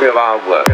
Viva!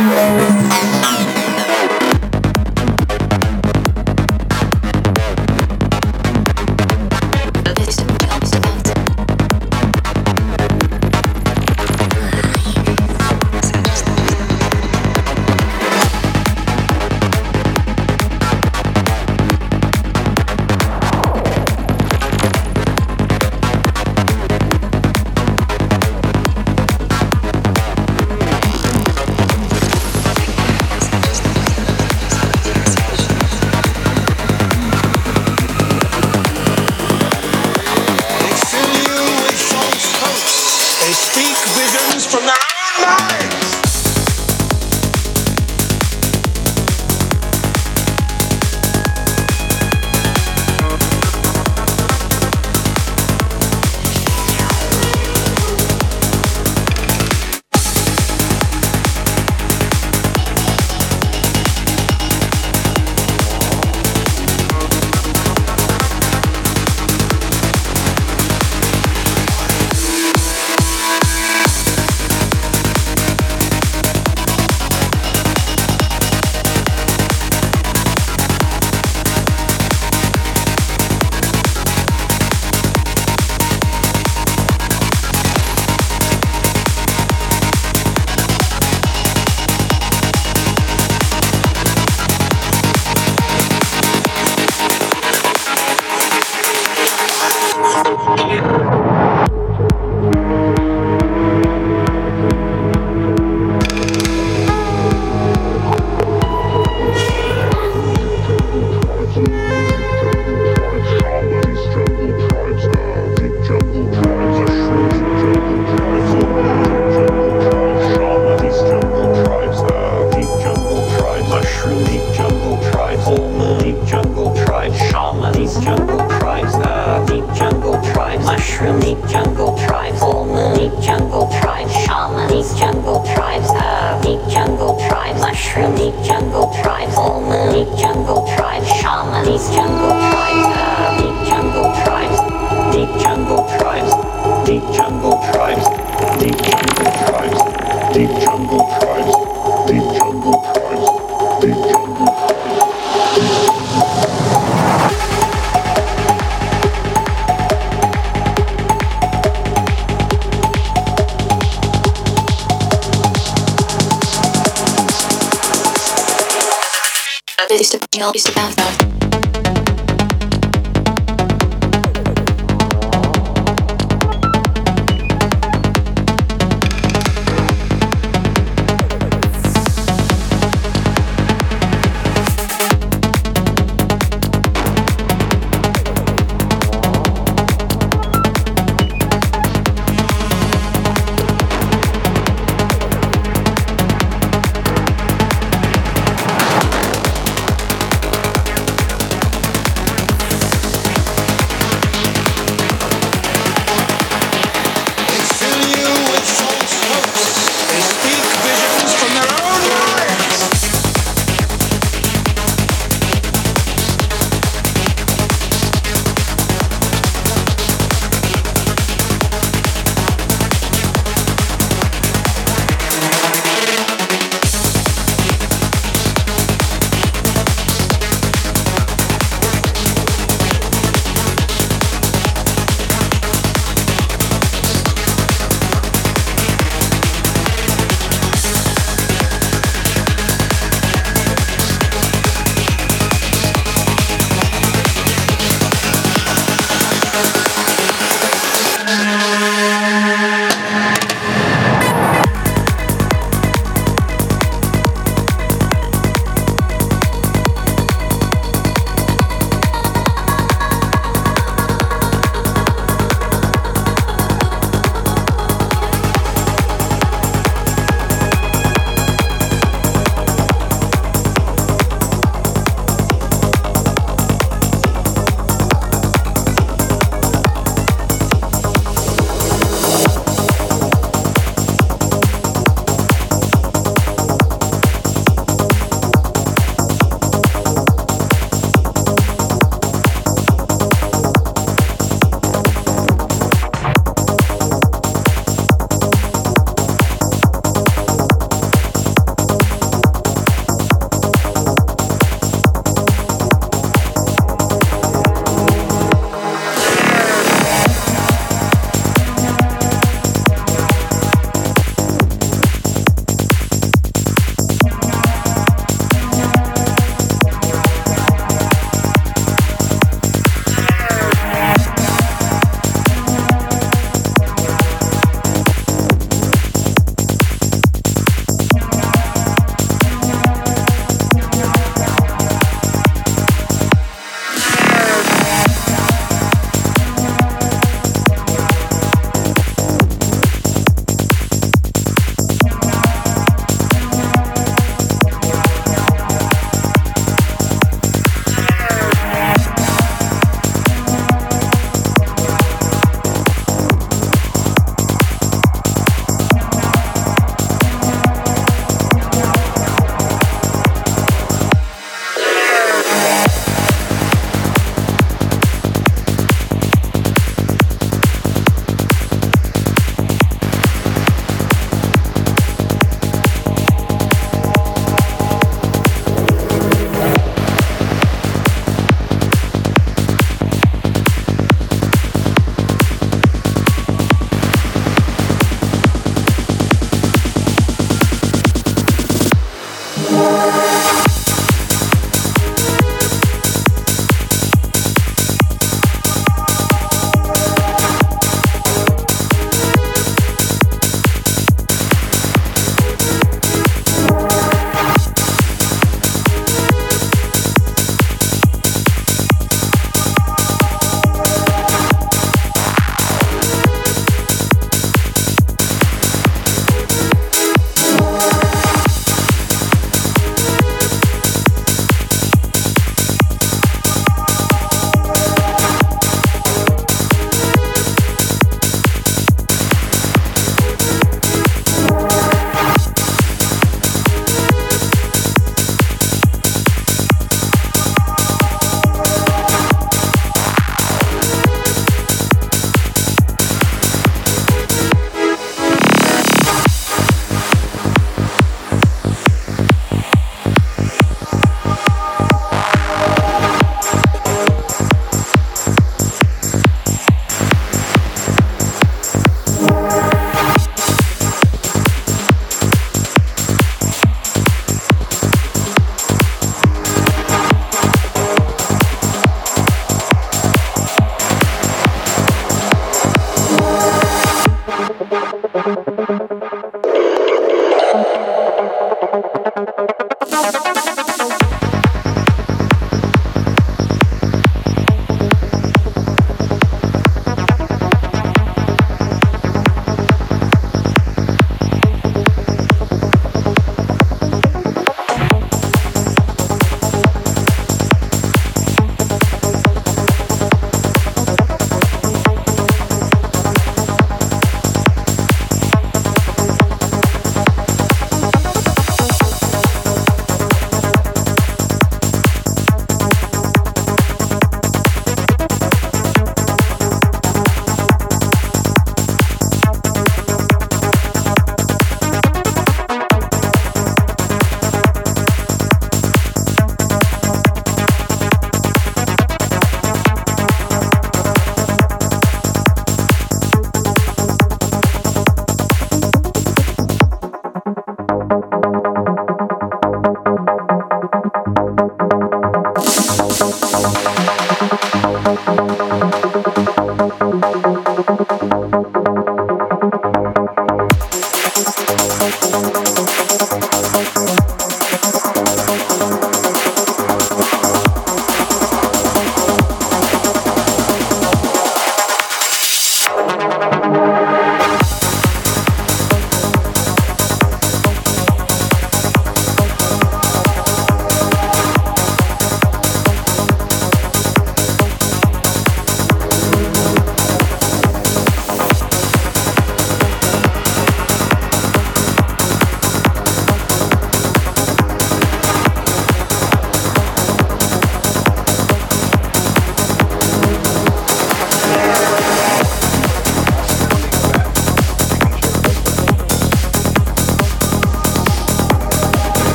Bye.